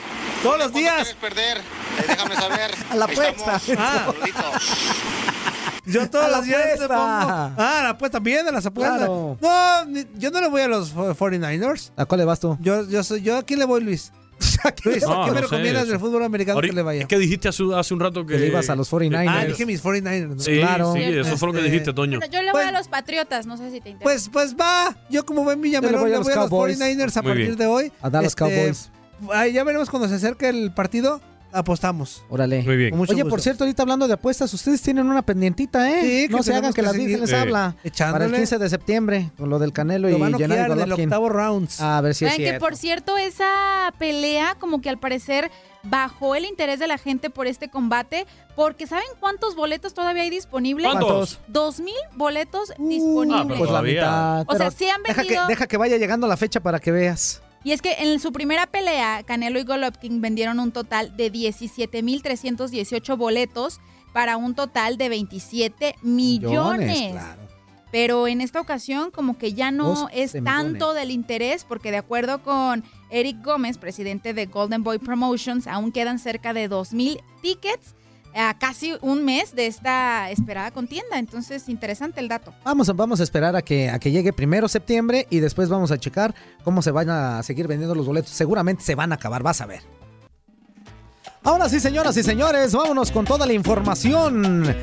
Todos los ¿Cuándo días. quieres perder? Ahí déjame saber. A la Ahí apuesta. estamos. Ah. Yo todos A los días te pongo. Ah, la apuesta bien, de las apuestas. Claro. No, ni- yo no le voy a los 49ers. ¿A cuál le vas tú? Yo, yo, soy, yo a quién le voy, Luis. Luis, No, ¿a qué me no sé recomiendas eso. del fútbol americano Ahorita- que le vaya? Es que dijiste hace, hace un rato que... Que le ibas a los 49ers. Ah, dije mis 49ers. ¿no? Sí, Claro. sí, eso fue lo que Este, dijiste, Toño. Bueno, yo le voy a los Patriotas, no sé si te interesa. Pues, pues va. Yo como buen Villamelón le voy le a voy los a los Cowboys. 49ers a Muy partir bien. de hoy. A Dallas Este, Cowboys. ahí ya veremos cuando se acerque el partido. Apostamos. Órale. Muy bien. Oye, gusto. por cierto, ahorita hablando de apuestas, ustedes tienen una pendientita, ¿eh? Sí, que no se hagan que, que la seguir. Virgen les habla. Echándole. Para el 15 de septiembre, con lo del Canelo Lo y van a Gennady noquear en el Golovkin. octavo round. A ver si es Saben que cierto. por cierto esa pelea como que al parecer bajó el interés de la gente por este combate porque ¿saben cuántos boletos todavía hay disponibles? ¿Cuántos? Dos mil boletos Ah, pero disponibles. Pues la Todavía. mitad. O sea, sí han deja que, vendido- deja que vaya llegando la fecha para que veas. Y es que en su primera pelea, Canelo y Golovkin vendieron un total de 17.318 boletos para un total de 27 millones. claro. Pero en esta ocasión como que ya no 12 es tanto del interés porque de acuerdo con Eric Gómez, presidente de Golden Boy Promotions, aún quedan cerca de 2.000 tickets a casi un mes de esta esperada contienda. Entonces, interesante el dato. Vamos, a- vamos a esperar a que, a que llegue primero septiembre y después vamos a checar cómo se van a seguir vendiendo los boletos. Seguramente se van a acabar, vas a ver. Ahora sí, señoras y señores, vámonos con toda la información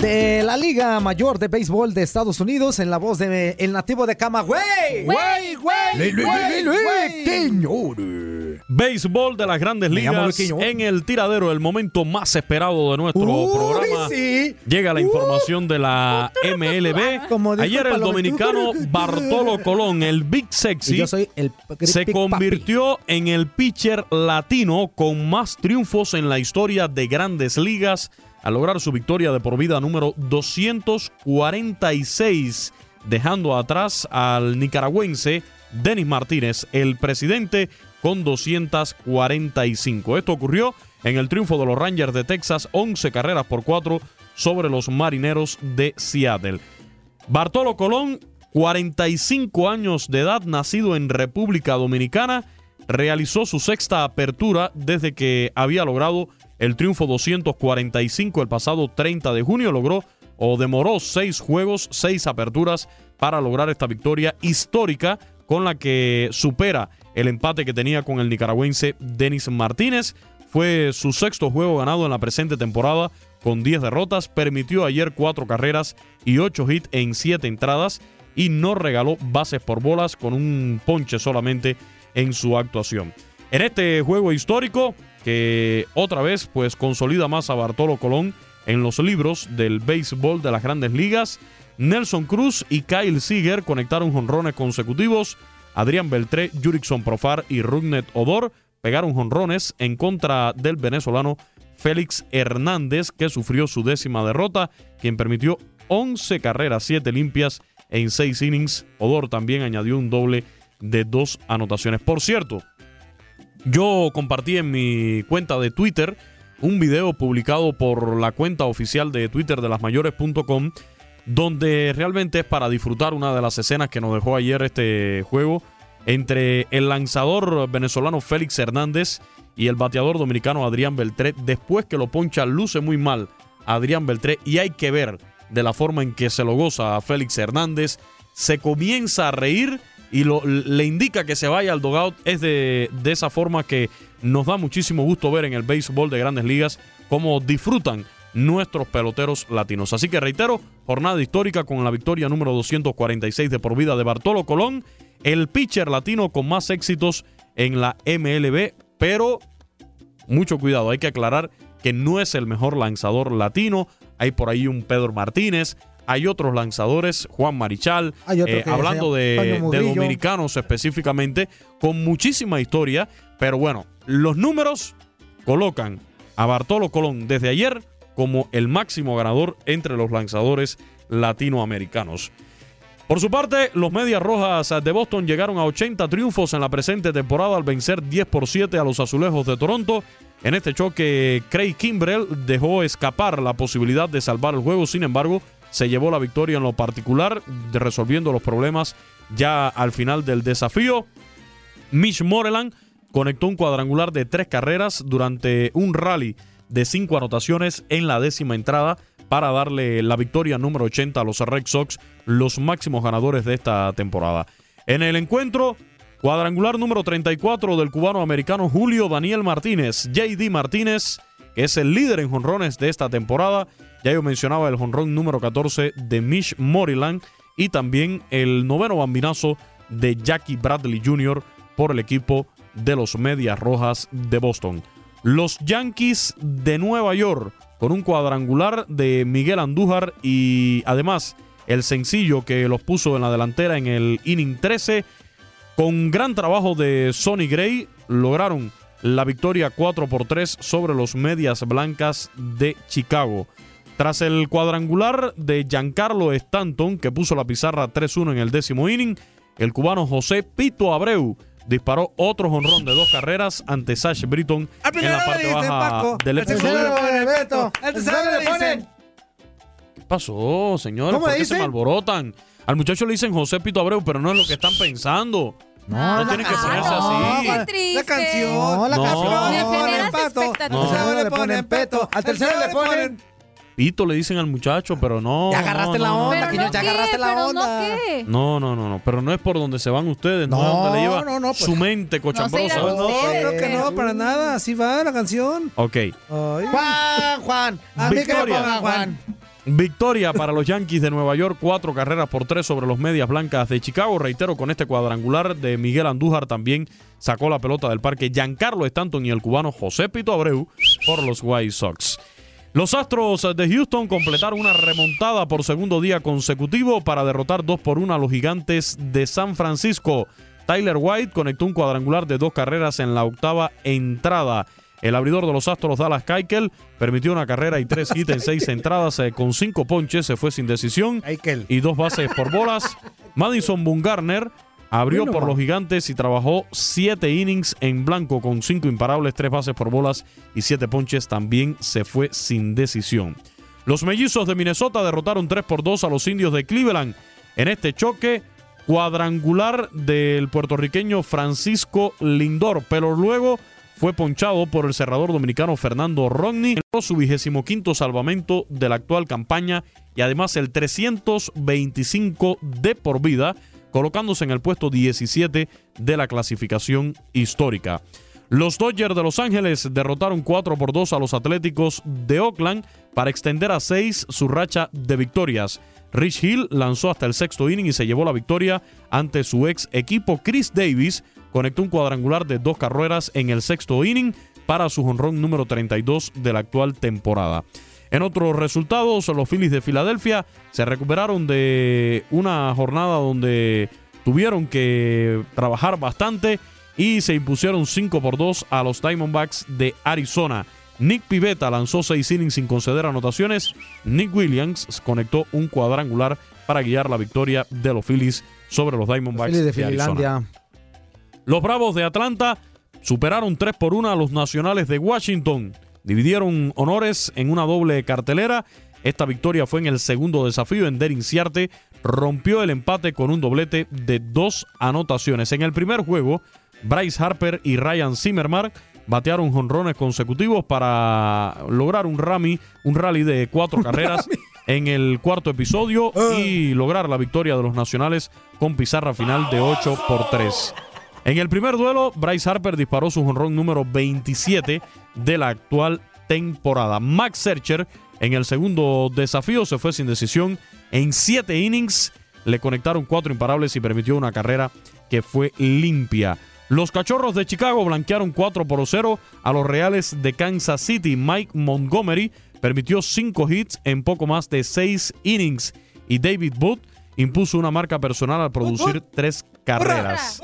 de la Liga Mayor de Béisbol de Estados Unidos en la voz de el nativo de Camagüey. ¡Güey, güey, güey, güey! Señores. Béisbol de las grandes ligas en el tiradero, el momento más esperado de nuestro Uy, programa. sí. Llega la información de la MLB. Como dijo Ayer el dominicano Bartolo Colón, el Big Sexy, yo soy el se convirtió en el pitcher latino con más triunfos en la historia de grandes ligas al lograr su victoria de por vida número 246, dejando atrás al nicaragüense Denis Martínez, el presidente con 245. Esto ocurrió en el triunfo de los Rangers de Texas, 11 carreras por 4 sobre los Marineros de Seattle. Bartolo Colón, 45 años de edad, nacido en República Dominicana, realizó su sexta apertura desde que había logrado el triunfo 245 el pasado 30 de junio. Logró o demoró seis juegos, seis aperturas para lograr esta victoria histórica con la que supera el empate que tenía con el nicaragüense Denis Martínez. Fue su sexto juego ganado en la presente temporada con 10 derrotas. Permitió ayer cuatro carreras y ocho hits en siete entradas y no regaló bases por bolas con un ponche solamente en su actuación. En este juego histórico que otra vez pues consolida más a Bartolo Colón en los libros del béisbol de las grandes ligas, Nelson Cruz y Kyle Seager conectaron jonrones consecutivos. Adrián Beltré, Jurickson Profar y Rugnet Odor pegaron jonrones en contra del venezolano Félix Hernández, que sufrió su décima derrota, quien permitió 11 carreras, 7 limpias en 6 innings. Odor también añadió un doble de dos anotaciones. Por cierto, yo compartí en mi cuenta de Twitter un video publicado por la cuenta oficial de Twitter de lasmayores.com donde realmente es para disfrutar una de las escenas que nos dejó ayer este juego entre el lanzador venezolano Félix Hernández y el bateador dominicano Adrián Beltré. Después que lo poncha, luce muy mal Adrián Beltré y hay que ver de la forma en que se lo goza a Félix Hernández. Se comienza a reír y lo, le indica que se vaya al dogout. Es de, de esa forma que nos da muchísimo gusto ver en el béisbol de grandes ligas cómo disfrutan nuestros peloteros latinos. Así que reitero, jornada histórica con la victoria número 246 de por vida de Bartolo Colón, el pitcher latino con más éxitos en la MLB, pero mucho cuidado, hay que aclarar que no es el mejor lanzador latino, hay por ahí un Pedro Martínez, hay otros lanzadores, Juan Marichal, eh, hablando de, de dominicanos específicamente, con muchísima historia, pero bueno, los números colocan a Bartolo Colón desde ayer como el máximo ganador entre los lanzadores latinoamericanos. Por su parte, los Medias Rojas de Boston llegaron a 80 triunfos en la presente temporada al vencer 10 por 7 a los Azulejos de Toronto. En este choque, Craig Kimbrell dejó escapar la posibilidad de salvar el juego, sin embargo, se llevó la victoria en lo particular, resolviendo los problemas ya al final del desafío. Mitch Moreland conectó un cuadrangular de tres carreras durante un rally de cinco anotaciones en la décima entrada para darle la victoria número 80 a los Red Sox, los máximos ganadores de esta temporada. En el encuentro, cuadrangular número 34 del cubano americano Julio Daniel Martínez, JD Martínez, que es el líder en jonrones de esta temporada. Ya yo mencionaba el jonrón número 14 de Mish Moriland y también el noveno bambinazo de Jackie Bradley Jr. por el equipo de los Medias Rojas de Boston. Los Yankees de Nueva York con un cuadrangular de Miguel Andújar y además el sencillo que los puso en la delantera en el inning 13. Con gran trabajo de Sonny Gray lograron la victoria 4 por 3 sobre los Medias Blancas de Chicago. Tras el cuadrangular de Giancarlo Stanton, que puso la pizarra 3-1 en el décimo inning, el cubano José Pito Abreu disparó otro jonrón de dos carreras ante Sash Britton en la parte baja del episodio. ¿Qué pasó, señor? ¿Por qué se me alborotan? Al muchacho le dicen José Pito Abreu, pero no es lo que están pensando. No, no tienen que ponerse así. Qué. La canción. No, la No. canción. Expectativa. Al tercero le ponen peto. Al tercero le ponen. Pito le dicen al muchacho, pero no. Ya agarraste no, la no, onda, no. Quiñón, ya agarraste la pero onda. no qué. No, no, no, no. Pero no es por donde se van ustedes, no, No, es donde le lleva no, no, pues. su mente cochambrosa. No, no, creo que no, para nada. Así va la canción. Ok. Juan, Juan. A mí que me pongan Juan. Victoria para los Yankees de Nueva York, cuatro carreras por tres sobre los Medias Blancas de Chicago. Reitero, con este cuadrangular de Miguel Andújar también sacó la pelota del parque Giancarlo Stanton y el cubano José Pito Abreu por los White Sox. Los Astros de Houston completaron una remontada por segundo día consecutivo para derrotar 2 por 1 a los gigantes de San Francisco. Tyler White conectó un cuadrangular de dos carreras en la octava entrada. El abridor de los Astros, Dallas Keuchel, permitió una carrera y tres hits en seis entradas eh, con cinco ponches, se fue sin decisión y dos bases por bolas. Madison Bumgarner Abrió Bueno, por los gigantes y trabajó siete innings en blanco con cinco imparables, tres bases por bolas y siete ponches. También se fue sin decisión. Los mellizos de Minnesota derrotaron 3 por 2 a los indios de Cleveland. En este choque cuadrangular del puertorriqueño Francisco Lindor, pero luego fue ponchado por el cerrador dominicano Fernando Rodney, su vigésimo quinto salvamento de la actual campaña y además el 325 de por vida, colocándose en el puesto 17 de la clasificación histórica. Los Dodgers de Los Ángeles derrotaron 4 por 2 a los Atléticos de Oakland para extender a 6 su racha de victorias. Rich Hill lanzó hasta el sexto inning y se llevó la victoria ante su ex equipo. Chris Davis conectó un cuadrangular de dos carreras en el sexto inning para su jonrón número 32 de la actual temporada. En otros resultados, los Phillies de Filadelfia se recuperaron de una jornada donde tuvieron que trabajar bastante y se impusieron 5 por 2 a los Diamondbacks de Arizona. Nick Pivetta lanzó 6 innings sin conceder anotaciones. Nick Williams conectó un cuadrangular para guiar la victoria de los Phillies sobre los Diamondbacks Phillies de de Arizona. Los Bravos de Atlanta superaron 3 por 1 a los Nacionales de Washington. Dividieron honores en una doble cartelera. Esta victoria fue en el segundo desafío en Derin Ciarte. Rompió el empate con un doblete de dos anotaciones. En el primer juego, Bryce Harper y Ryan Zimmerman batearon jonrones consecutivos para lograr un rally, un rally de cuatro carreras en el cuarto episodio y lograr la victoria de los nacionales con pizarra final de 8 por 3. En el primer duelo, Bryce Harper disparó su jonrón número 27 de la actual temporada. Max Searcher en el segundo desafío se fue sin decisión. En siete innings le conectaron cuatro imparables y permitió una carrera que fue limpia. Los Cachorros de Chicago blanquearon 4 por 0 a los Reales de Kansas City. Mike Montgomery permitió 5 hits en poco más de 6 innings y David Booth impuso una marca personal al producir 3 carreras.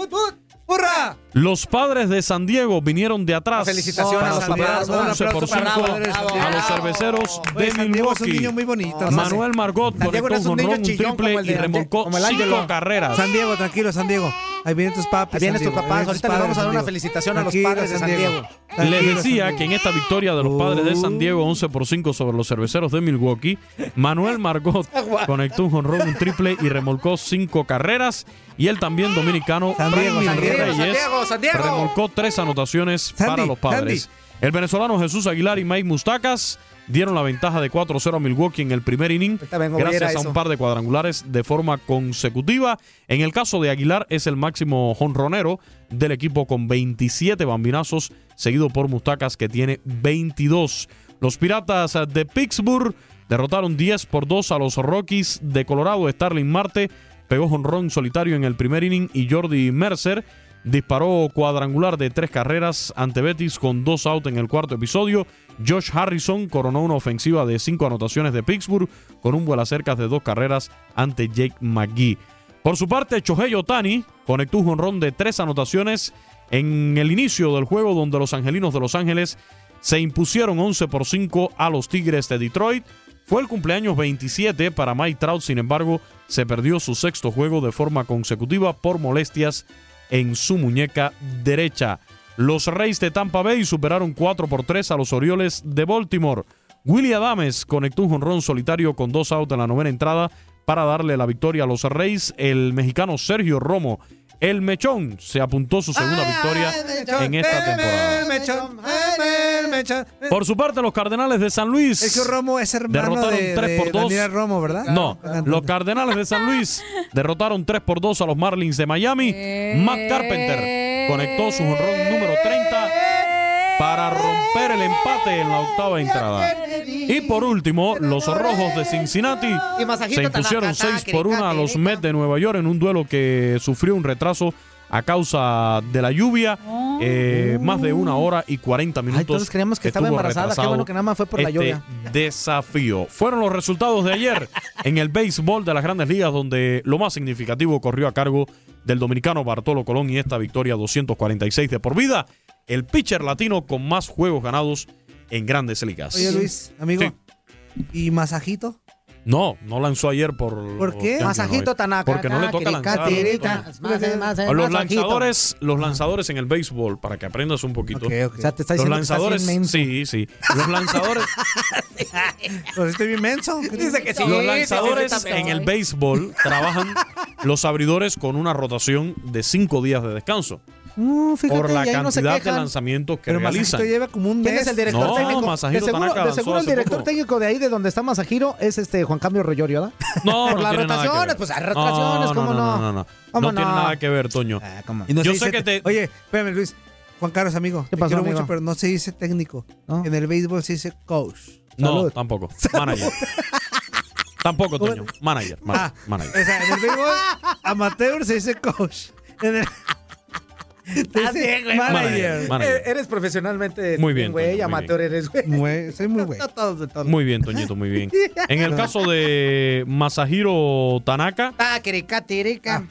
¡Hurra! Los padres de San Diego vinieron de atrás. Felicitaciones para a los superar papás. Un 11 por aplauso para 5 los padres de San a Diego. los cerveceros Oye, de San Diego es un Milwaukee. niño muy bonito. Manuel Margot San Diego conectó no un un un triple y remolcó como el 5 Ángelo. carreras. San Diego, tranquilo, San Diego. Ahí vienen tus papis. Ahí vienen San tus Diego. papás. Ahorita les vamos a dar una San Diego. felicitación a los padres de San Diego. Les decía San que en esta victoria de los padres de San Diego, 11 por 5 sobre los cerveceros de Milwaukee, Manuel Margot conectó un jonrón, un triple y remolcó 5 carreras. Y él también, dominicano, San Diego, San Diego, Reyes, San Diego, Remolcó 3 anotaciones Sandy, para los padres. El venezolano Jesús Aguilar y Mike Mustacas dieron la ventaja de 4-0 a Milwaukee en el primer inning ver gracias a un par de cuadrangulares de forma consecutiva. En el caso de Aguilar es el máximo jonronero del equipo con 27 bambinazos, seguido por Mustacas que tiene 22. Los Piratas de Pittsburgh derrotaron 10 por 2 a los Rockies de Colorado. Starling Marte pegó jonrón solitario en el primer inning y Jordi Mercer disparó cuadrangular de tres carreras ante Betis con dos out en el cuarto episodio. Josh Harrison coronó una ofensiva de cinco anotaciones de Pittsburgh con un vuelo cerca de dos carreras ante Jake McGee. Por su parte, Shohei Otani conectó un jonrón de tres anotaciones en el inicio del juego donde los angelinos de Los Ángeles se impusieron 11 por 5 a los Tigres de Detroit. Fue el cumpleaños 27 para Mike Trout, sin embargo, se perdió su sexto juego de forma consecutiva por molestias en su muñeca derecha. Los Reyes de Tampa Bay superaron 4 por 3 a los Orioles de Baltimore. Willie Adames conectó un jonrón solitario con dos outs en la novena entrada para darle la victoria a los Reyes. El mexicano Sergio Romo, el mechón, se apuntó su segunda victoria en esta temporada. Por su parte, los Cardenales de San Luis Es que Romo es hermano derrotaron de, 3 de por 2. Daniel Romo, ¿verdad? No, los Cardenales de San Luis derrotaron 3 por 2 a los Marlins de Miami. Matt Carpenter conectó su jonrón número 30 para romper el empate en la octava entrada. Y por último, los Rojos de Cincinnati se impusieron tanacatá, 6 por 1 a los Mets de Nueva York en un duelo que sufrió un retraso a causa de la lluvia. Eh, más de una hora y 40 minutos. Ay, creíamos que estaba embarazada. Qué bueno que nada más fue por la este lluvia. desafío. Fueron los resultados de ayer en el béisbol de las grandes ligas, donde lo más significativo corrió a cargo del dominicano Bartolo Colón y esta victoria 246 de por vida. El pitcher latino con más juegos ganados en grandes ligas. Oye, Luis, amigo. Sí. ¿Y masajito? No, no lanzó ayer por. ¿Por qué? Masajito no. Tanaka. Porque no le toca lanzar. eh, eh, Los lanzadores, los lanzadores en el béisbol, para que aprendas un poquito. Ok, ok. O sea, te está los diciendo que estás lanzadores, inmenso. sí, sí. Los lanzadores, Pues estoy bien menso. Dice que sí. los lanzadores en el béisbol trabajan los abridores con una rotación de cinco días de descanso Mm, fíjate, por la y ahí no se cantidad de lanzamientos que Pero realizan. Lleva como un mes. ¿Quién es el director No, técnico? Masahiro de seguro, de seguro el director poco. técnico de ahí, de donde está Masahiro, es este Juan Cambio Royorio, ¿verdad? No, Por no las rotaciones, pues hay rotaciones, no, ¿cómo no? no? No, no, no. ¿Cómo No tiene no? nada que ver, Toño. No Yo sé dice que te- Oye, espérame, Luis. Juan Carlos, amigo. ¿Qué te quiero amigo? mucho, pero no se dice técnico. En el béisbol se dice coach. No, Salud. tampoco. Manager. tampoco, Toño. Manager. ma- Ah, manager. O sea, en el béisbol amateur se dice coach. En el... dice güey. manager. Manager. Eh, Eres profesionalmente Muy bien, güey, Toño, muy amateur eres, güey. Muy- soy muy güey. No todos de todos. Muy bien, Toñito, muy bien. En el caso de Masahiro Tanaka, Ah, tirica.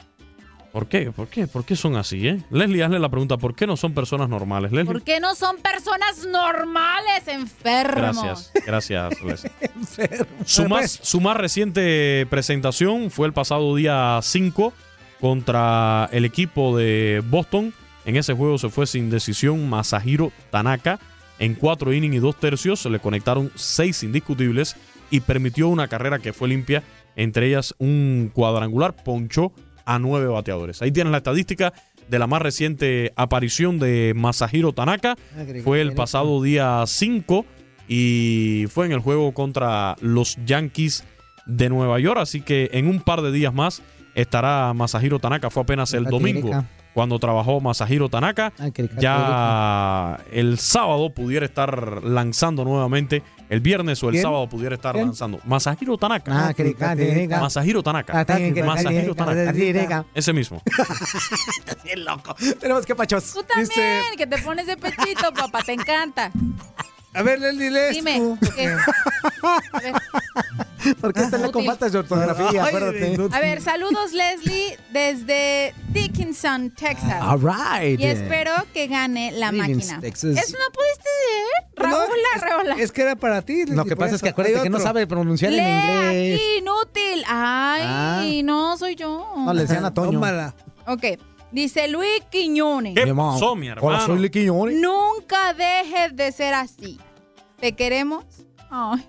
¿por qué? ¿Por qué? ¿Por qué son así, eh? Leslie, hazle la pregunta, ¿por qué no son personas normales? Leslie. ¿Por qué no son personas normales, enfermos? Gracias, gracias, Leslie. Su más, su más reciente presentación fue el pasado día 5 contra el equipo de Boston. En ese juego se fue sin decisión Masahiro Tanaka. En cuatro innings y dos tercios se le conectaron seis indiscutibles y permitió una carrera que fue limpia, entre ellas un cuadrangular, ponchó a nueve bateadores. Ahí tienes la estadística de la más reciente aparición de Masahiro Tanaka. Fue el pasado día 5 y fue en el juego contra los Yankees de Nueva York. Así que en un par de días más estará Masahiro Tanaka. Fue apenas el domingo. Cuando trabajó Masahiro Tanaka. Ya el sábado pudiera estar lanzando nuevamente. El viernes o el ¿Quién? sábado pudiera estar ¿Quién? lanzando. Masahiro Tanaka. Ah. Masahiro Tanaka. Ah, Masahiro Tanaka. Ese mismo. Bien loco. Tenemos que pachos. Tú también, que te pones de pechito, papá, te encanta. A ver, Leslie, lees Dime. tú. A ver, Porque esta le con Útil. faltas de ortografía, Ay, acuérdate. A ver, saludos Leslie desde Dickinson, Texas. All right. Y espero que gane la máquina. Texas. ¿Eso no pudiste leer? Raúl Arreola. Es que era para ti. Lo que pasa es que acuérdate que no sabe pronunciar en Lee inglés. aquí, inútil. Ay, no soy yo. No, le decían a Toño. Tómala. Ok. Dice Luis Quiñones. ¿Qué Mi mamá. pasó, mi hermano? Hola, soy Liquiñones. Nunca dejes de ser así. ¿Te queremos? Ay.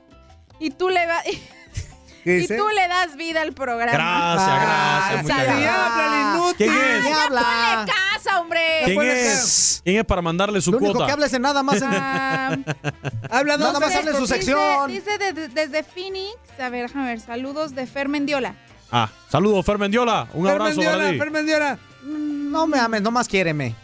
Y tú le vas. ¿Qué Y dice? tú le das vida al programa. Gracias, gracias. muchas salud. gracias. Diabla, el inútil. ¿Quién es? Ya habla? ponle casa, hombre. ¿Quién es? ¿Quién es para mandarle su Lo único cuota? que hables es nada más. en- Ah, Habla Nada más hable en su dice- sección. Dice, de- desde Phoenix. A ver, déjame ver. Saludos de Fer Mendiola. Ah, saludos, Fer Mendiola. Un abrazo Fermendiola, para ti. Fermendiola. No me ames, nomás quiéreme.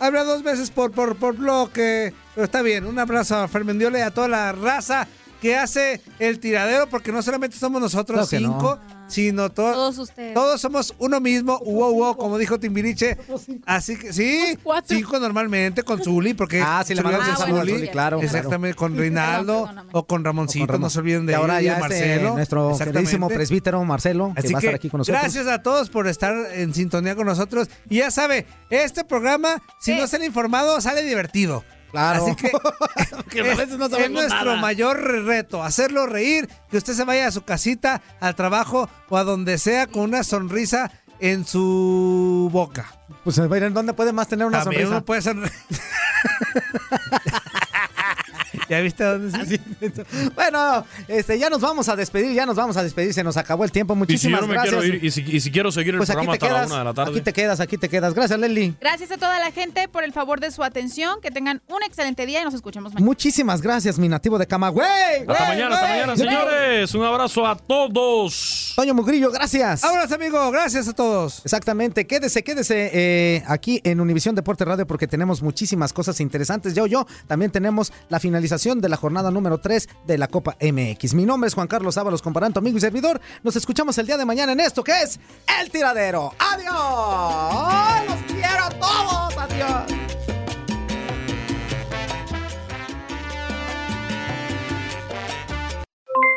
Habla dos veces por, por, por bloque. Pero está bien. Un abrazo a Fermendiola y a toda la raza que hace el tiradero, porque no solamente somos nosotros Claro no. Sino to- Todos ustedes. todos somos uno mismo, wow, wow, como dijo Timbiriche. Así que sí, cinco normalmente con Zuli, porque Ah, sí, le mandamos de un saludo a Zuli. Zuli, claro, Exactamente, con Reinaldo o con Ramoncito, O con Ramón. no se olviden de Y ahora él y ya de este, Marcelo. nuestro queridísimo presbítero Marcelo, que va a estar aquí con nosotros. gracias a todos por estar en sintonía con nosotros. Y ya sabe, este programa, si ¿Qué? no se han informado, sale divertido. Claro. Así que Que a es, no nuestro nada. mayor reto, hacerlo reír, que usted se vaya a su casita, al trabajo o a donde sea con una sonrisa en su boca. Pues ¿dónde puede más tener una También sonrisa? uno puede sonreír. ¿Ya viste dónde sí? Bueno, este, ya nos vamos a despedir, ya nos vamos a despedir, se nos acabó el tiempo. Y si yo Muchísimas no me gracias. quiero ir, y si, y si quiero seguir el pues programa te hasta la quedas, una de la tarde. aquí te quedas, aquí te quedas. Gracias, Leslie. Gracias a toda la gente por el favor de su atención. Que tengan un excelente día y nos escuchamos mañana. Muchísimas gracias, mi nativo de Camagüey. Hasta mañana, hasta mañana, señores. Un abrazo a todos. Toño Mugrillo, gracias. Vámonos, amigo. Gracias a todos. Exactamente, quédese, quédese eh, aquí en Univisión Deporte Radio porque tenemos muchísimas cosas interesantes. Yo, yo, también tenemos la finalización de la jornada número 3 de la Copa MX. Mi nombre es Juan Carlos Ábalos, comparanto, amigo y servidor. Nos escuchamos el día de mañana en esto que es El Tiradero. ¡Adiós! ¡Los quiero a todos! ¡Adiós!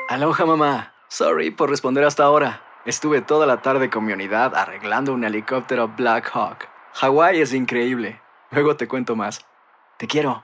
Aloha mamá. Sorry por responder hasta ahora. Estuve toda la tarde con mi unidad arreglando un helicóptero Black Hawk. Hawái es increíble. Luego te cuento más. Te quiero.